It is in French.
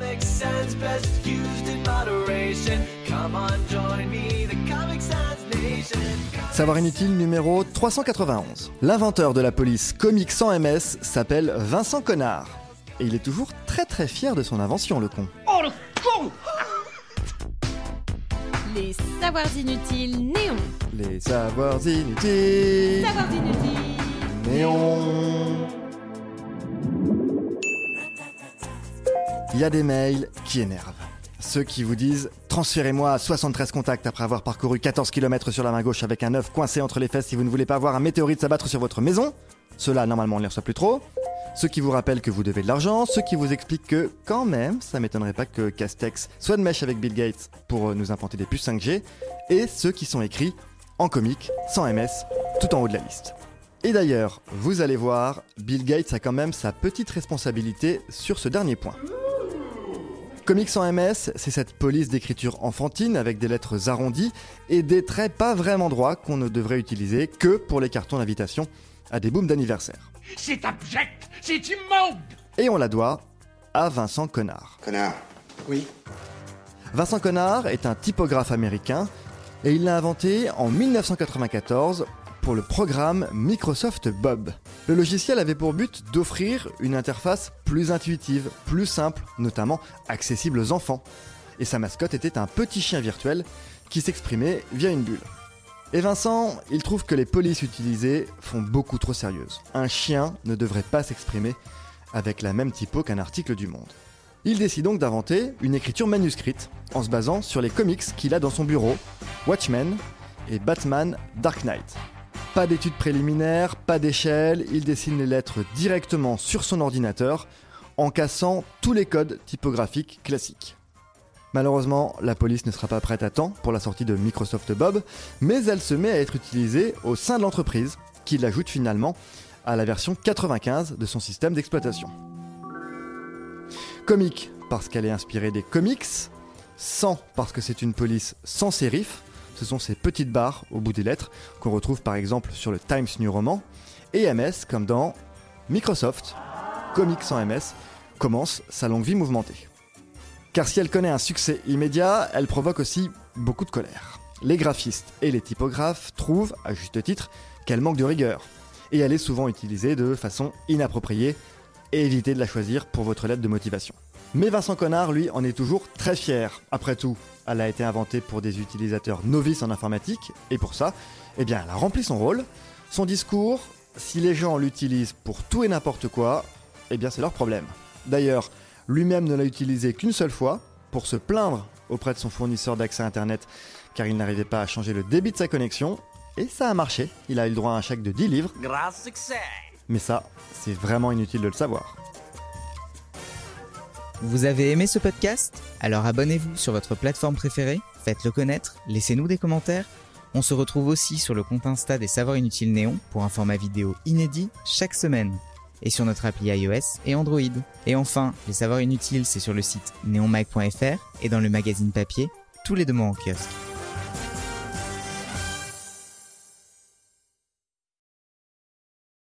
Comic Sans, best used in moderation. Come on, join me, the Comic Sans Nation. Savoir inutile numéro 391. L'inventeur de la police comique sans MS s'appelle Vincent Connard. Et il est toujours très très fier de son invention, le con. Les savoirs inutiles néons. Les savoirs inutiles. Savoirs inutiles. Néon. Il y a des mails qui énervent. Ceux qui vous disent Transférez-moi 73 contacts après avoir parcouru 14 km sur la main gauche avec un œuf coincé entre les fesses si vous ne voulez pas voir un météorite s'abattre sur votre maison. Ceux-là, normalement, on ne les reçoit plus trop. Ceux qui vous rappellent que vous devez de l'argent, ceux qui vous expliquent que, quand même, ça m'étonnerait pas que Castex soit de mèche avec Bill Gates pour euh, nous implanter des puces 5G, et ceux qui sont écrits en comique, sans MS, tout en haut de la liste. Et d'ailleurs, vous allez voir, Bill Gates a quand même sa petite responsabilité sur ce dernier point. Comics sans MS, c'est cette police d'écriture enfantine avec des lettres arrondies et des traits pas vraiment droits qu'on ne devrait utiliser que pour les cartons d'invitation à des booms d'anniversaire. C'est abject, c'est immonde Et on la doit à Vincent Connard. Connard. Oui. Vincent Connard est un typographe américain et il l'a inventé en 1994 pour le programme Microsoft Bob. Le logiciel avait pour but d'offrir une interface plus intuitive, plus simple, notamment accessible aux enfants. Et sa mascotte était un petit chien virtuel qui s'exprimait via une bulle. Et Vincent, il trouve que les polices utilisées font beaucoup trop sérieuses. Un chien ne devrait pas s'exprimer avec la même typo qu'un article du Monde. Il décide donc d'inventer une écriture manuscrite en se basant sur les comics qu'il a dans son bureau, Watchmen et Batman Dark Knight. Pas d'études préliminaires, pas d'échelle, il dessine les lettres directement sur son ordinateur en cassant tous les codes typographiques classiques. Malheureusement, la police ne sera pas prête à temps pour la sortie de Microsoft Bob, mais elle se met à être utilisée au sein de l'entreprise, qui l'ajoute finalement à la version 95 de son système d'exploitation. Comique parce qu'elle est inspirée des comics, sans parce que c'est une police sans sérif, ce sont ces petites barres au bout des lettres qu'on retrouve par exemple sur le Times New Roman, et MS comme dans Microsoft, Comics sans MS, commence sa longue vie mouvementée. Car si elle connaît un succès immédiat, elle provoque aussi beaucoup de colère. Les graphistes et les typographes trouvent, à juste titre, qu'elle manque de rigueur. Et elle est souvent utilisée de façon inappropriée, et évitez de la choisir pour votre lettre de motivation. Mais Vincent Connard, lui, en est toujours très fier. Après tout, elle a été inventée pour des utilisateurs novices en informatique, et pour ça, eh bien, elle a rempli son rôle. Son discours, si les gens l'utilisent pour tout et n'importe quoi, eh bien, c'est leur problème. D'ailleurs, lui-même ne l'a utilisé qu'une seule fois, pour se plaindre auprès de son fournisseur d'accès Internet, car il n'arrivait pas à changer le débit de sa connexion, et ça a marché. Il a eu le droit à un chèque de 10 livres, Grâce succès. mais ça, c'est vraiment inutile de le savoir. Vous avez aimé ce podcast? Alors abonnez-vous sur votre plateforme préférée, faites-le connaître, laissez-nous des commentaires. On se retrouve aussi sur le compte Insta des Savoirs Inutiles Néon pour un format vidéo inédit chaque semaine. Et sur notre appli iOS et Android. Et enfin, les Savoirs Inutiles, c'est sur le site neonmag.fr et dans le magazine papier tous les deux mois en kiosque.